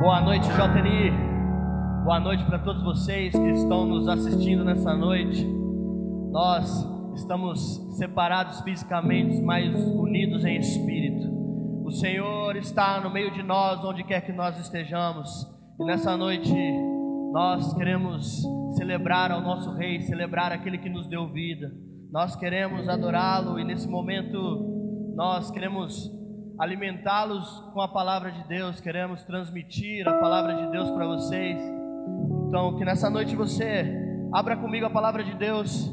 Boa noite, JNI. Boa noite para todos vocês que estão nos assistindo nessa noite. Nós estamos separados fisicamente, mas unidos em espírito. O Senhor está no meio de nós, onde quer que nós estejamos. E nessa noite nós queremos celebrar ao nosso Rei, celebrar aquele que nos deu vida. Nós queremos adorá-lo e nesse momento nós queremos alimentá-los com a palavra de Deus, queremos transmitir a palavra de Deus para vocês. Então, que nessa noite você abra comigo a palavra de Deus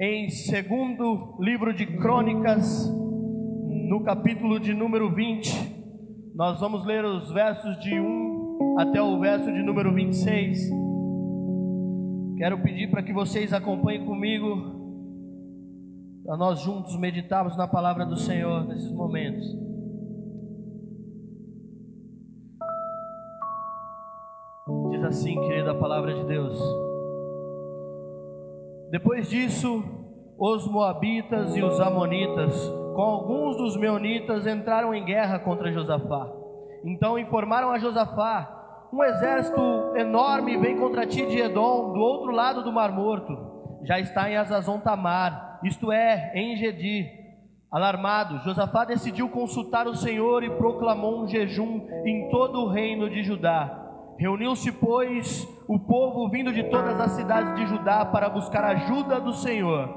em segundo livro de Crônicas, no capítulo de número 20. Nós vamos ler os versos de 1 até o verso de número 26. Quero pedir para que vocês acompanhem comigo para nós juntos meditarmos na palavra do Senhor nesses momentos. Diz assim, querida, a palavra de Deus. Depois disso, os Moabitas e os Amonitas, com alguns dos Meonitas, entraram em guerra contra Josafá. Então informaram a Josafá: Um exército enorme vem contra ti de Edom, do outro lado do Mar Morto. Já está em Azazon Tamar isto é, em Gedi. Alarmado, Josafá decidiu consultar o Senhor e proclamou um jejum em todo o reino de Judá. Reuniu-se, pois, o povo vindo de todas as cidades de Judá para buscar ajuda do Senhor.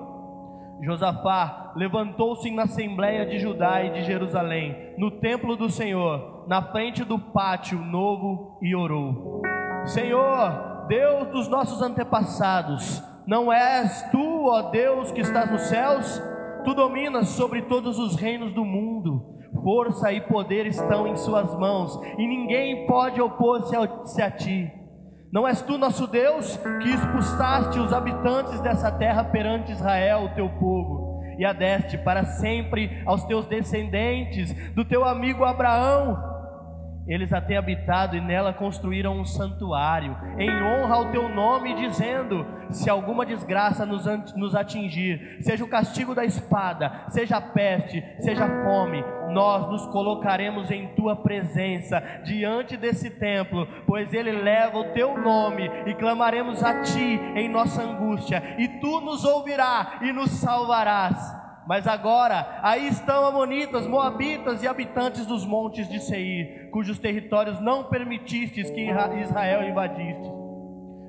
Josafá levantou-se na assembleia de Judá e de Jerusalém, no templo do Senhor, na frente do pátio novo, e orou: Senhor, Deus dos nossos antepassados, não és tu, ó Deus, que estás nos céus? Tu dominas sobre todos os reinos do mundo. Força e poder estão em Suas mãos, e ninguém pode opor-se a, ti. Não és tu, nosso Deus, que expulsaste os habitantes dessa terra perante Israel, o teu povo, e a deste para sempre aos teus descendentes, do teu amigo Abraão eles a têm habitado e nela construíram um santuário, em honra ao teu nome, dizendo: Se alguma desgraça nos, nos atingir, seja o castigo da espada, seja a peste, seja a fome, nós nos colocaremos em tua presença diante desse templo, pois ele leva o teu nome e clamaremos a ti em nossa angústia, e tu nos ouvirás e nos salvarás. Mas agora, aí estão amonitas, moabitas e habitantes dos montes de Seir, cujos territórios não permitistes que Israel invadisse,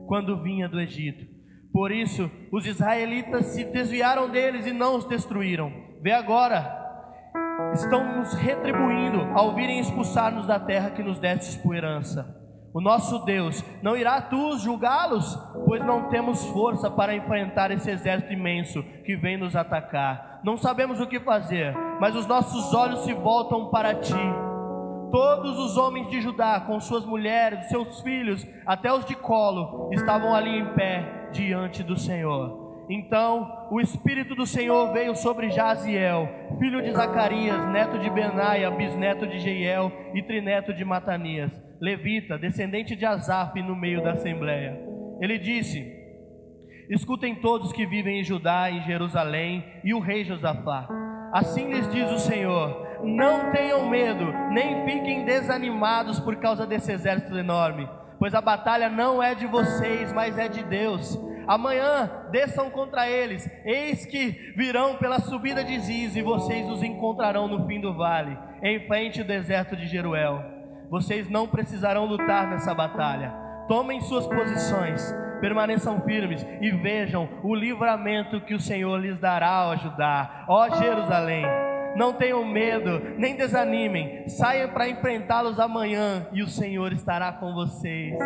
quando vinha do Egito. Por isso, os israelitas se desviaram deles e não os destruíram. Vê agora, estão nos retribuindo ao virem expulsar-nos da terra que nos destes por herança. O nosso Deus não irá tu julgá-los, pois não temos força para enfrentar esse exército imenso que vem nos atacar. Não sabemos o que fazer, mas os nossos olhos se voltam para ti. Todos os homens de Judá, com suas mulheres, seus filhos, até os de colo, estavam ali em pé diante do Senhor. Então o Espírito do Senhor veio sobre Jaziel, filho de Zacarias, neto de Benaia, bisneto de Jeiel e trineto de Matanias levita, descendente de Asaf, no meio da assembleia. Ele disse: Escutem todos que vivem em Judá, em Jerusalém, e o rei Josafá. Assim lhes diz o Senhor: Não tenham medo, nem fiquem desanimados por causa desse exército enorme, pois a batalha não é de vocês, mas é de Deus. Amanhã desçam contra eles, eis que virão pela subida de Ziz, e vocês os encontrarão no fim do vale, em frente ao deserto de Jeruel. Vocês não precisarão lutar nessa batalha. Tomem suas posições, permaneçam firmes e vejam o livramento que o Senhor lhes dará ao ajudar. Ó Jerusalém, não tenham medo, nem desanimem. Saiam para enfrentá-los amanhã e o Senhor estará com vocês.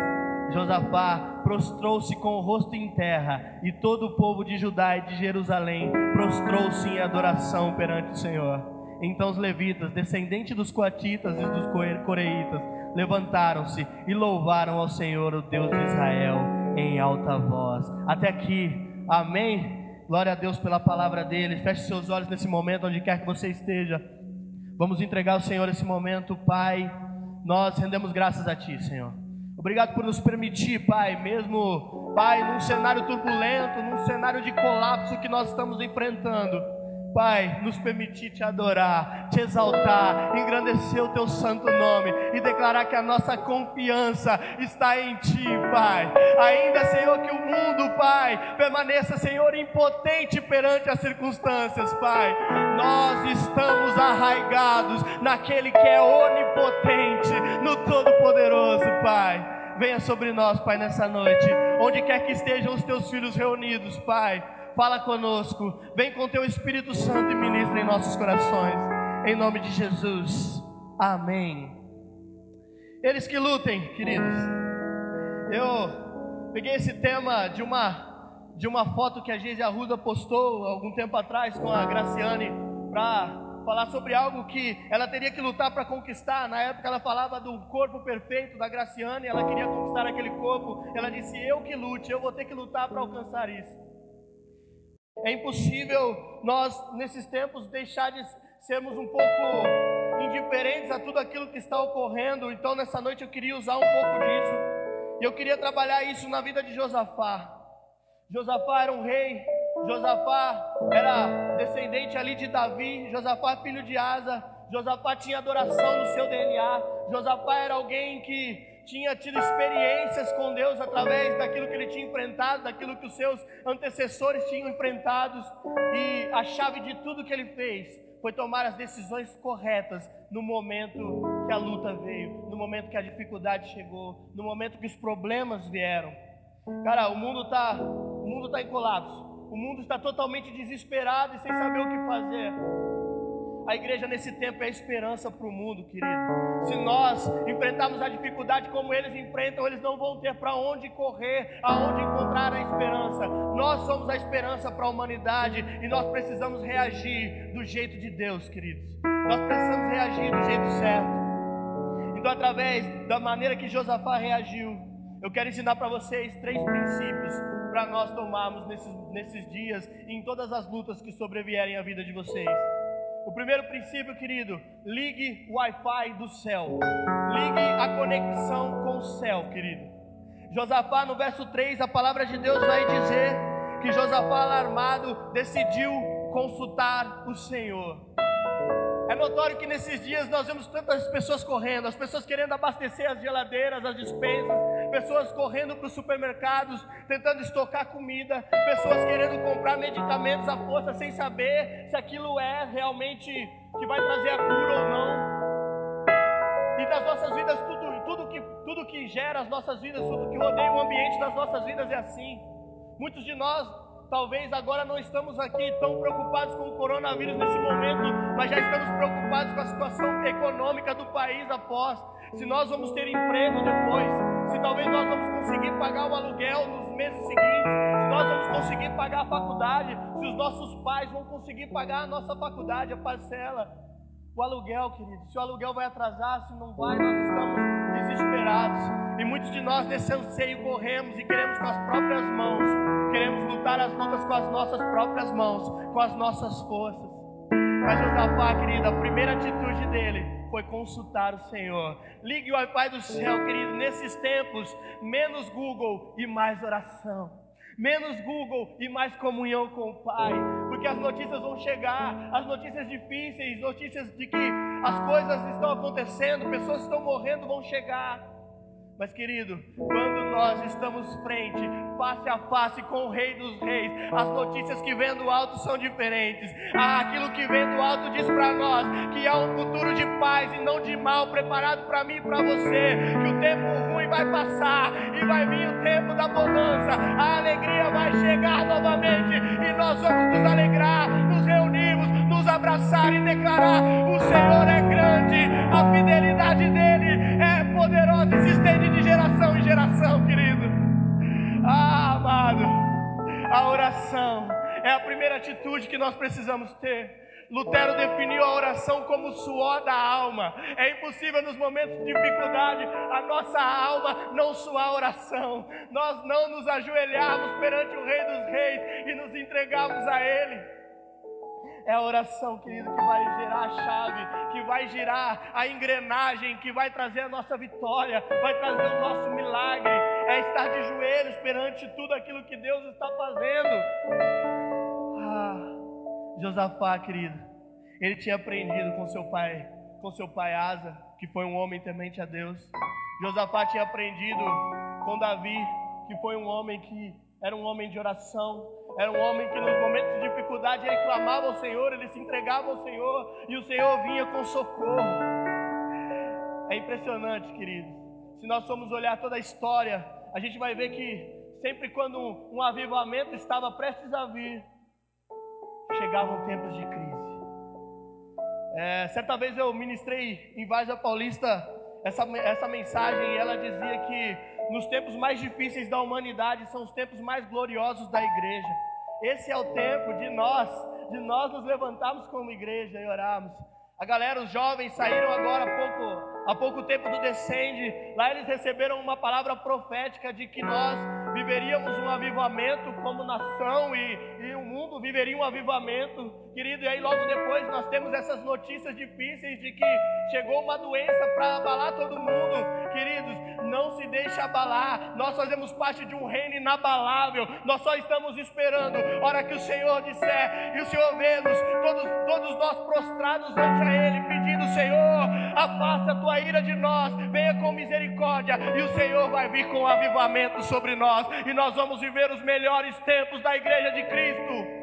Josafá prostrou-se com o rosto em terra, e todo o povo de Judá e de Jerusalém prostrou-se em adoração perante o Senhor. Então os levitas, descendentes dos coatitas e dos coreitas, levantaram-se e louvaram ao Senhor, o Deus de Israel, em alta voz. Até aqui, amém. Glória a Deus pela palavra dele. Feche seus olhos nesse momento, onde quer que você esteja. Vamos entregar ao Senhor esse momento, Pai. Nós rendemos graças a Ti, Senhor. Obrigado por nos permitir, Pai, mesmo Pai, num cenário turbulento, num cenário de colapso que nós estamos enfrentando. Pai, nos permitir te adorar, te exaltar, engrandecer o teu santo nome e declarar que a nossa confiança está em ti, Pai. Ainda, Senhor, que o mundo, Pai, permaneça, Senhor, impotente perante as circunstâncias, Pai. Nós estamos arraigados naquele que é onipotente, no Todo-Poderoso, Pai. Venha sobre nós, Pai, nessa noite. Onde quer que estejam os teus filhos reunidos, Pai fala conosco, vem com teu Espírito Santo e ministra em nossos corações, em nome de Jesus, amém. Eles que lutem, queridos. Eu peguei esse tema de uma de uma foto que a Geise Arruda postou algum tempo atrás com a Graciane para falar sobre algo que ela teria que lutar para conquistar. Na época ela falava do corpo perfeito da Graciane, ela queria conquistar aquele corpo. Ela disse: "Eu que lute, eu vou ter que lutar para alcançar isso". É impossível nós, nesses tempos, deixar de sermos um pouco indiferentes a tudo aquilo que está ocorrendo. Então, nessa noite, eu queria usar um pouco disso. E eu queria trabalhar isso na vida de Josafá. Josafá era um rei. Josafá era descendente ali de Davi. Josafá, filho de Asa. Josafá tinha adoração no seu DNA. Josafá era alguém que tinha tido experiências com Deus através daquilo que ele tinha enfrentado, daquilo que os seus antecessores tinham enfrentado, e a chave de tudo que ele fez foi tomar as decisões corretas no momento que a luta veio, no momento que a dificuldade chegou, no momento que os problemas vieram. Cara, o mundo está, o mundo tá em colapso. O mundo está totalmente desesperado e sem saber o que fazer. A igreja nesse tempo é esperança para o mundo, querido. Se nós enfrentarmos a dificuldade como eles enfrentam, eles não vão ter para onde correr, aonde encontrar a esperança. Nós somos a esperança para a humanidade e nós precisamos reagir do jeito de Deus, queridos. Nós precisamos reagir do jeito certo. Então, através da maneira que Josafá reagiu, eu quero ensinar para vocês três princípios para nós tomarmos nesses, nesses dias e em todas as lutas que sobrevierem à vida de vocês. O primeiro princípio, querido, ligue o Wi-Fi do céu. Ligue a conexão com o céu, querido. Josafá, no verso 3, a palavra de Deus vai dizer que Josafá, alarmado, decidiu consultar o Senhor. É notório que nesses dias nós vemos tantas pessoas correndo, as pessoas querendo abastecer as geladeiras, as dispensas, pessoas correndo para os supermercados, tentando estocar comida, pessoas querendo comprar medicamentos à força sem saber se aquilo é realmente que vai trazer a cura ou não. E das nossas vidas, tudo, tudo, que, tudo que gera as nossas vidas, tudo que rodeia o ambiente das nossas vidas é assim. Muitos de nós Talvez agora não estamos aqui tão preocupados com o coronavírus nesse momento, mas já estamos preocupados com a situação econômica do país após. Se nós vamos ter emprego depois, se talvez nós vamos conseguir pagar o aluguel nos meses seguintes, se nós vamos conseguir pagar a faculdade, se os nossos pais vão conseguir pagar a nossa faculdade, a parcela, o aluguel, querido. Se o aluguel vai atrasar, se não vai, nós estamos desesperados. E muitos de nós nesse anseio corremos e queremos com as próprias mãos, queremos lutar as lutas com as nossas próprias mãos, com as nossas forças. Mas Josafá, querido, a primeira atitude dele foi consultar o Senhor. Ligue o Pai do céu, querido, nesses tempos, menos Google e mais oração menos Google e mais comunhão com o Pai, porque as notícias vão chegar, as notícias difíceis, notícias de que as coisas estão acontecendo, pessoas estão morrendo vão chegar. Mas, querido, quando nós estamos frente, face a face com o Rei dos Reis, as notícias que vêm do alto são diferentes. Ah, aquilo que vem do alto diz para nós que há um futuro de paz e não de mal preparado para mim e para você. Que o tempo ruim vai passar e vai vir o tempo da bonança. A alegria vai chegar novamente e nós vamos nos alegrar, nos reunirmos, nos abraçar e declarar: o Senhor é grande, a fidelidade dele é poderosa e se estende de geração em geração, querido. Ah, amado, a oração é a primeira atitude que nós precisamos ter. Lutero definiu a oração como o suor da alma. É impossível nos momentos de dificuldade a nossa alma não suar oração. Nós não nos ajoelharmos perante o Rei dos Reis e nos entregarmos a Ele. É a oração, querido, que vai gerar a chave, que vai girar a engrenagem, que vai trazer a nossa vitória, vai trazer o nosso milagre. É estar de joelhos perante tudo aquilo que Deus está fazendo. Ah, Josafá, querido, ele tinha aprendido com seu pai, com seu pai Asa, que foi um homem temente a Deus. Josafá tinha aprendido com Davi, que foi um homem que era um homem de oração, era um homem que nos momentos de dificuldade ele clamava ao Senhor, ele se entregava ao Senhor e o Senhor vinha com socorro. É impressionante, queridos. Se nós formos olhar toda a história, a gente vai ver que sempre quando um, avivamento estava prestes a vir, chegavam tempos de crise. É, certa vez eu ministrei em Varza Paulista essa, essa mensagem e ela dizia que nos tempos mais difíceis da humanidade são os tempos mais gloriosos da igreja. Esse é o tempo de nós, de nós nos levantarmos como igreja e orarmos. A galera, os jovens saíram agora há pouco, há pouco tempo do Descende. Lá eles receberam uma palavra profética de que nós viveríamos um avivamento como nação e, e o mundo viveria um avivamento, querido. E aí logo depois nós temos essas notícias difíceis de que chegou uma doença para abalar todo mundo. Queridos, não se deixe abalar. Nós fazemos parte de um reino inabalável. Nós só estamos esperando hora que o Senhor disser e o Senhor vê-nos, todos, todos nós prostrados ante a Ele, pedindo: Senhor, afasta a tua ira de nós, venha com misericórdia, e o Senhor vai vir com avivamento sobre nós, e nós vamos viver os melhores tempos da igreja de Cristo.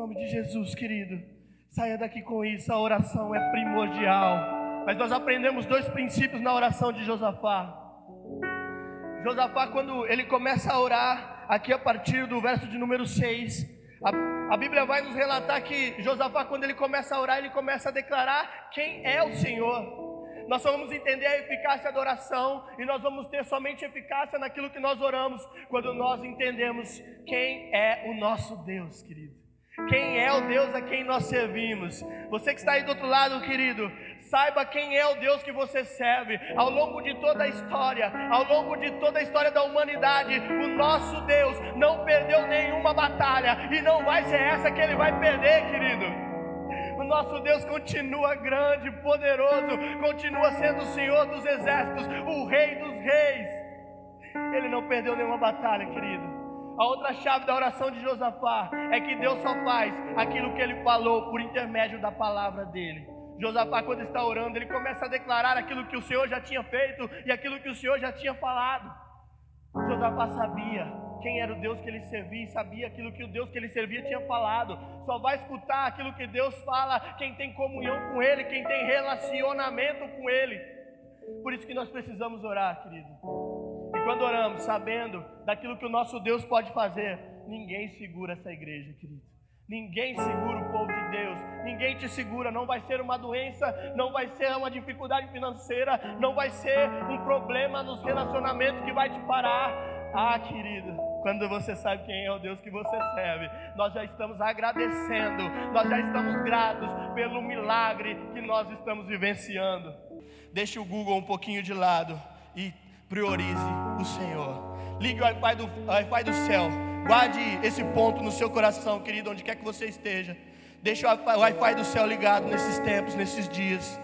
Nome de Jesus, querido, saia daqui com isso, a oração é primordial. Mas nós aprendemos dois princípios na oração de Josafá. Josafá, quando ele começa a orar, aqui a partir do verso de número 6, a, a, Bíblia vai nos relatar que Josafá, quando ele começa a orar, ele começa a declarar quem é o Senhor. Nós vamos entender a eficácia da oração e nós vamos ter somente eficácia naquilo que nós oramos, quando nós entendemos quem é o nosso Deus, querido. Quem é o Deus a quem nós servimos? Você que está aí do outro lado, querido, Saiba quem é o Deus que você serve. Ao longo de toda a história, ao longo de toda a história da humanidade, o nosso Deus não perdeu nenhuma batalha e não vai ser essa que ele vai perder, querido. O nosso Deus continua grande, poderoso, continua sendo o Senhor dos exércitos, o Rei dos reis. Ele não perdeu nenhuma batalha, querido. A outra chave da oração de Josafá é que Deus só faz aquilo que ele falou por intermédio da palavra dele. Josafá, quando está orando, ele começa a declarar aquilo que o Senhor já tinha feito e aquilo que o Senhor já tinha falado. Josafá sabia quem era o Deus que ele servia e sabia aquilo que o Deus que ele servia tinha falado. Só vai escutar aquilo que Deus fala quem tem comunhão com Ele, quem tem relacionamento com Ele. Por isso que nós precisamos orar, querido. Quando oramos, sabendo daquilo que o nosso Deus pode fazer, ninguém segura essa igreja, querido. Ninguém segura o povo de Deus, ninguém te segura. Não vai ser uma doença, não vai ser uma dificuldade financeira, não vai ser um problema nos relacionamentos que vai te parar. Ah, querido, quando você sabe quem é o Deus que você serve, nós já estamos agradecendo, nós já estamos gratos pelo milagre que nós estamos vivenciando. Deixe o Google um pouquinho de lado e priorize o Senhor. Ligue o Wi-Fi do, Wi-Fi do céu Guarde esse ponto no seu coração, querido, onde quer que você esteja. Deixe o Wi-Fi do céu ligado nesses tempos, nesses dias.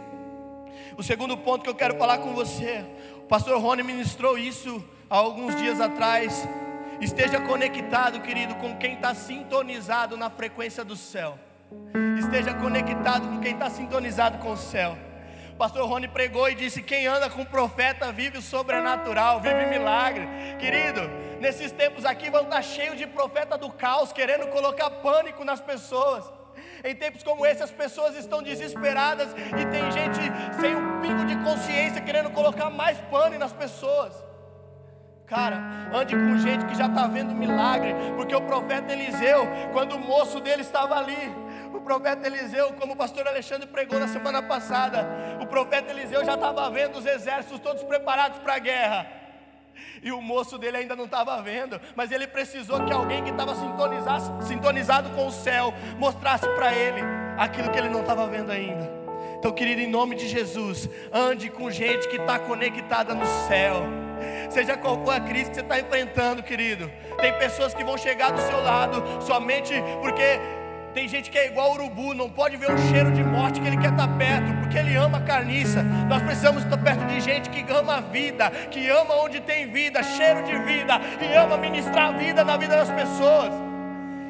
O segundo ponto que eu quero falar com você, o pastor Rony ministrou isso há alguns dias atrás. Esteja conectado, querido, com quem está sintonizado na frequência do céu. Esteja conectado com quem está sintonizado com o céu. Pastor Rony pregou e disse: Quem anda com profeta vive o sobrenatural, vive milagre. Querido, Nesses tempos aqui vão estar cheios de profeta do caos, querendo colocar pânico nas pessoas. Em tempos como esse, as pessoas estão desesperadas e tem gente sem um pingo de consciência querendo colocar mais pânico nas pessoas. Cara, ande com gente que já está vendo milagre, porque o profeta Eliseu, quando o moço dele estava ali, o profeta Eliseu, como o pastor Alexandre pregou na semana passada, o profeta Eliseu já estava vendo os exércitos todos preparados para a guerra. E o moço dele ainda não estava vendo, mas ele precisou que alguém que estava sintonizado, com o céu mostrasse para ele aquilo que ele não estava vendo ainda. Então, querido, em nome de Jesus, ande com gente que está conectada no céu. Seja qual for a crise que você está enfrentando, querido. Tem pessoas que vão chegar do seu lado somente porque Tem gente que é igual urubu, não pode ver um cheiro de morte que ele quer estar perto, porque ele ama a carniça. Nós precisamos estar perto de gente que ama a vida, que ama onde tem vida, cheiro de vida, e ama ministrar a vida na vida das pessoas.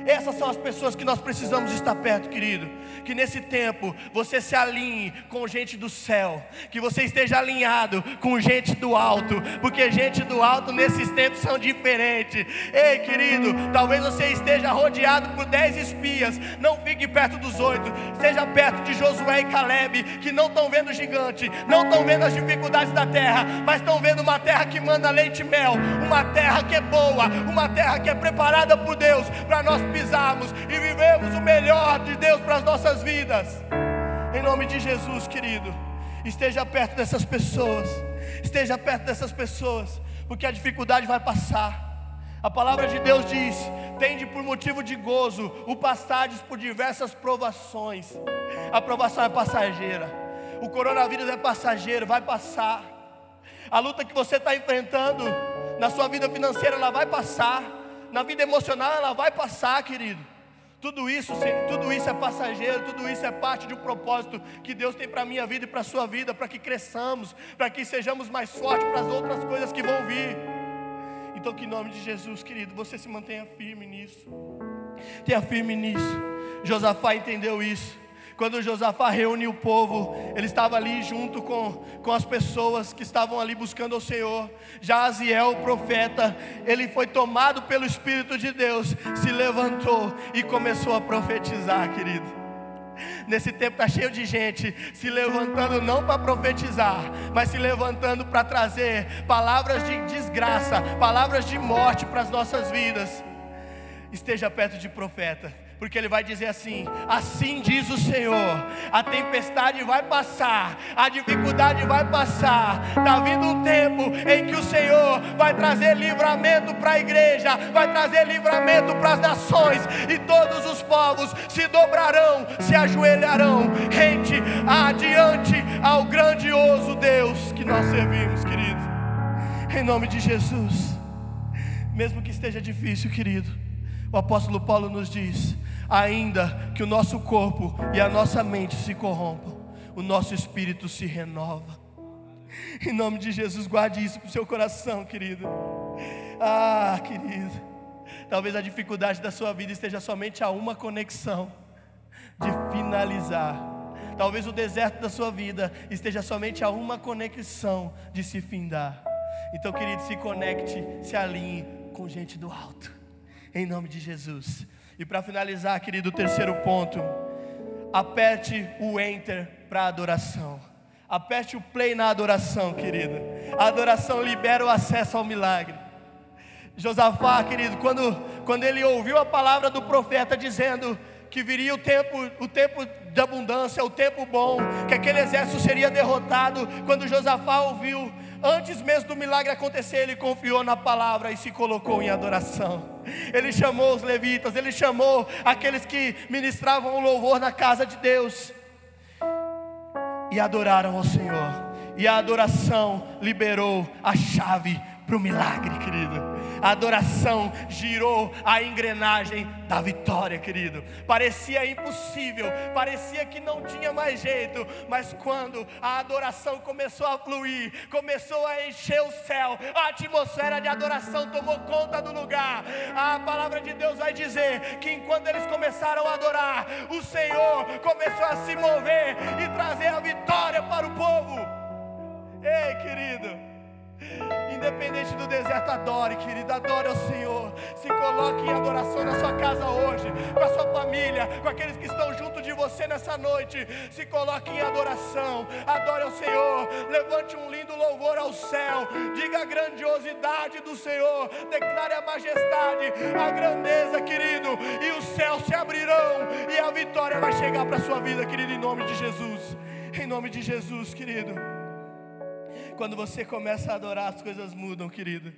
Essas são as pessoas que nós precisamos estar perto, querido. Que nesse tempo você se alinhe com gente do céu, que você esteja alinhado com gente do alto, porque gente do alto nesses tempos são diferentes. Ei, querido, talvez você esteja rodeado por dez espias, não fique perto dos oito, esteja perto de Josué e Caleb, que não estão vendo o gigante, não estão vendo as dificuldades da terra, mas estão vendo uma terra que manda leite e mel, uma terra que é boa, uma terra que é preparada por Deus para nós pisarmos e vivemos o melhor de Deus para as nossas vidas. Em nome de Jesus, querido, esteja perto dessas pessoas, esteja perto dessas pessoas, porque a dificuldade vai passar. A palavra de Deus diz: tende por motivo de gozo o passardes por diversas provações. A provação é passageira, o coronavírus é passageiro, vai passar. A luta que você está enfrentando na sua vida financeira, ela vai passar na vida emocional ela vai passar, querido. Tudo isso, tudo isso é passageiro, tudo isso é parte de um propósito que Deus tem para a minha vida e para a sua vida, para que cresçamos, para que sejamos mais fortes para as outras coisas que vão vir. Então, que em nome de Jesus, querido, você se mantenha firme nisso. Tenha firme nisso. Josafá entendeu isso. Quando Josafá reuniu o povo, ele estava ali junto com, com as pessoas que estavam ali buscando o Senhor. Já Aziel, o profeta, ele foi tomado pelo Espírito de Deus, se levantou e começou a profetizar, querido. Nesse tempo está cheio de gente se levantando não para profetizar, mas se levantando para trazer palavras de desgraça, palavras de morte para as nossas vidas. Esteja perto de profeta porque ele vai dizer assim: Assim diz o Senhor, a tempestade vai passar, a dificuldade vai passar. Está vindo um tempo em que o Senhor vai trazer livramento para a igreja, vai trazer livramento para as nações, e todos os povos se dobrarão, se ajoelharão, rente adiante ao grandioso Deus que nós servimos, querido. Em nome de Jesus, mesmo que esteja difícil, querido. O apóstolo Paulo nos diz: ainda que o nosso corpo e a nossa mente se corrompam, o nosso espírito se renova. Em nome de Jesus, guarde isso para o seu coração, querido. Ah, querido, talvez a dificuldade da sua vida esteja somente a uma conexão de finalizar. Talvez o deserto da sua vida esteja somente a uma conexão de se findar. Então, querido, se conecte, se alinhe com gente do alto. Em nome de Jesus. E para finalizar, querido, o terceiro ponto, aperte o enter para adoração. Aperte o play na adoração, querido. A adoração libera o acesso ao milagre. Josafá, querido, quando, quando ele ouviu a palavra do profeta dizendo que viria o tempo, o tempo de abundância, o tempo bom, que aquele exército seria derrotado, quando Josafá ouviu, Antes mesmo do milagre acontecer, ele confiou na palavra e se colocou em adoração. Ele chamou os levitas, ele chamou aqueles que ministravam o louvor na casa de Deus e adoraram ao Senhor. E a adoração liberou a chave para o milagre, querido. A adoração girou a engrenagem da vitória, querido. Parecia impossível, parecia que não tinha mais jeito, mas quando a adoração começou a fluir, começou a encher o céu, a atmosfera de adoração tomou conta do lugar. A palavra de Deus vai dizer que enquanto eles começaram a adorar, o Senhor começou a se mover e trazer a vitória para o povo. Ei, querido. Independente do deserto, adore, querido, adore ao Senhor. Se coloque em adoração na sua casa hoje, com a sua família, com aqueles que estão junto de você nessa noite. Se coloque em adoração, adore ao Senhor. Levante um lindo louvor ao céu. Diga a grandiosidade do Senhor. Declare a majestade, a grandeza, querido. E os céus se abrirão e a vitória vai chegar para a sua vida, querido, em nome de Jesus. Em nome de Jesus, querido. Quando você começa a adorar, as coisas mudam, querido.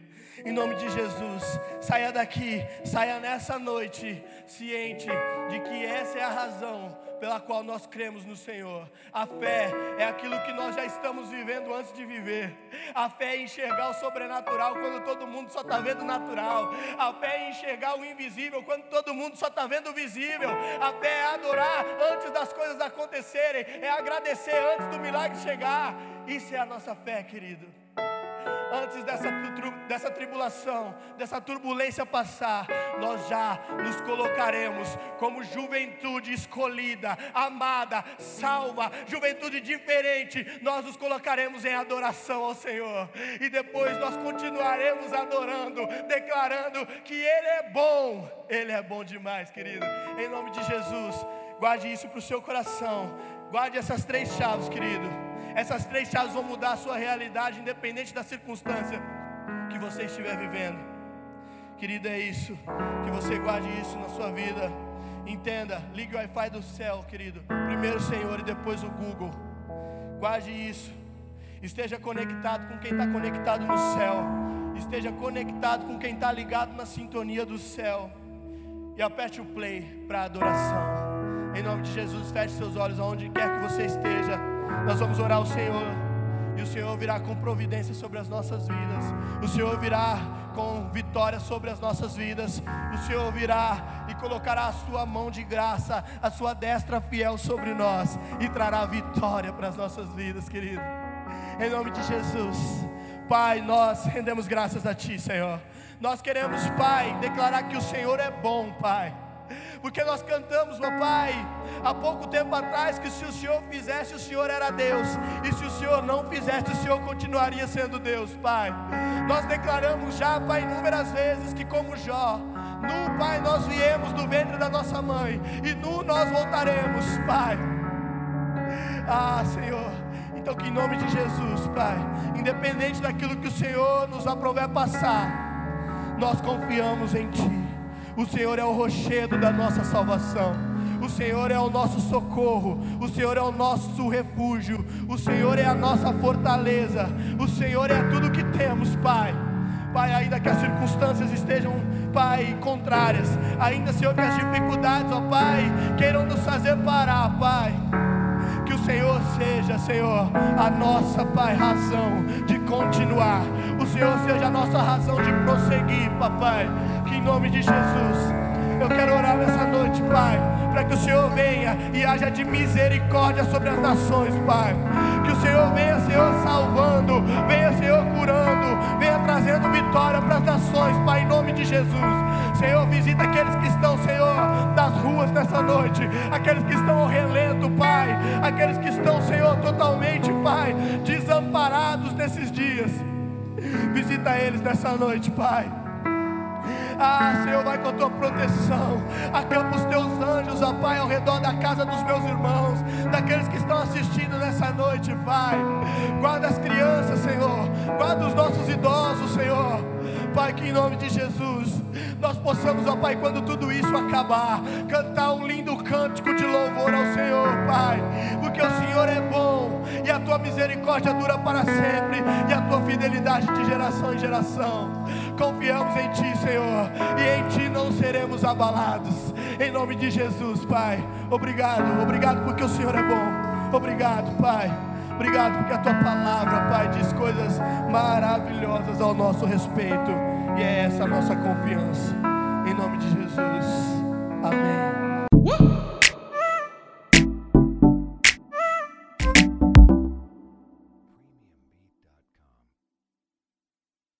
Em nome de Jesus, saia daqui, saia nessa noite, ciente de que essa é a razão pela qual nós cremos no Senhor. A fé é aquilo que nós já estamos vivendo antes de viver. A fé é enxergar o sobrenatural quando todo mundo só está vendo o natural. A fé é enxergar o invisível quando todo mundo só está vendo o visível. A fé é adorar antes das coisas acontecerem, é agradecer antes do milagre chegar. Isso é a nossa fé, querido antes dessa, dessa tribulação, dessa turbulência passar, nós já nos colocaremos como juventude escolhida, amada, salva, juventude diferente. Nós nos colocaremos em adoração ao Senhor, e depois nós continuaremos adorando, declarando que Ele é bom, Ele é bom demais, querido. Em nome de Jesus, guarde isso para o seu coração, guarde essas três chaves, querido essas três chaves vão mudar a sua realidade, independente da circunstância que você estiver vivendo. Querido, é isso. Que você guarde isso na sua vida. Entenda, ligue o Wi-Fi do céu, querido. Primeiro o Senhor e depois o Google. Guarde isso. Esteja conectado com quem está conectado no céu. Esteja conectado com quem está ligado na sintonia do céu. E aperte o play para adoração. Em nome de Jesus, feche seus olhos aonde quer que você esteja. Nós vamos orar ao Senhor. E o Senhor virá com providência sobre as nossas vidas. O Senhor virá com vitória sobre as nossas vidas. O Senhor virá e colocará a sua mão de graça, a sua destra fiel sobre nós e trará vitória para as nossas vidas, querido. Em nome de Jesus. Pai, nós rendemos graças a Ti, Senhor. Nós queremos, Pai, declarar que o Senhor é bom, Pai porque nós cantamos, meu Pai, há pouco tempo atrás, que se o Senhor fizesse, o Senhor era Deus, e se o Senhor não fizesse, o Senhor continuaria sendo Deus, Pai. Nós declaramos já, Pai, inúmeras vezes que, como Jó, nu, Pai, nós viemos do ventre da nossa mãe, e nu nós voltaremos, Pai. Ah, Senhor. Então, que em nome de Jesus, Pai, independente daquilo que o Senhor nos aprover passar, nós confiamos em Ti. O Senhor é o rochedo da nossa salvação. O Senhor é o nosso socorro, o Senhor é o nosso refúgio, o Senhor é a nossa fortaleza, o Senhor é tudo que temos, Pai. Pai, ainda que as circunstâncias estejam, Pai, contrárias, ainda, Senhor, que as dificuldades, ó Pai, queiram nos fazer parar, Pai. Que o Senhor seja, Senhor, a nossa, Pai, razão de continuar. O Senhor seja a nossa razão de prosseguir, Papai que em nome de Jesus, eu quero orar nessa noite, Pai, para que o Senhor venha e haja de misericórdia sobre as nações, Pai. Que o Senhor venha, Senhor, salvando, venha, Senhor, curando, venha trazendo vitória para as nações, Pai, em nome de Jesus. Senhor, visita aqueles que estão, Senhor, nas ruas nessa noite, aqueles que estão ao relento, Pai, aqueles que estão, Senhor, totalmente, Pai, desamparados nesses dias. Visita eles nessa noite, Pai. Ah, Senhor, vai com a tua proteção. Acampa os teus anjos, ó Pai, ao redor da casa dos meus irmãos, daqueles que estão assistindo nessa noite, Pai. Guarda as crianças, Senhor. Guarda os nossos idosos, Senhor. Pai, que em nome de Jesus nós possamos, ó Pai, quando tudo isso acabar, cantar um lindo cântico de louvor ao Senhor, Pai, porque o Senhor é bom e a tua misericórdia dura para sempre e a tua fidelidade de geração em geração. Confiamos em Ti, Senhor, e em Ti não seremos abalados. Em nome de Jesus, Pai. Obrigado, obrigado porque o Senhor é bom. Obrigado, Pai. Obrigado porque a tua palavra, Pai, diz coisas maravilhosas ao nosso respeito. E é essa a nossa confiança. Em nome de Jesus.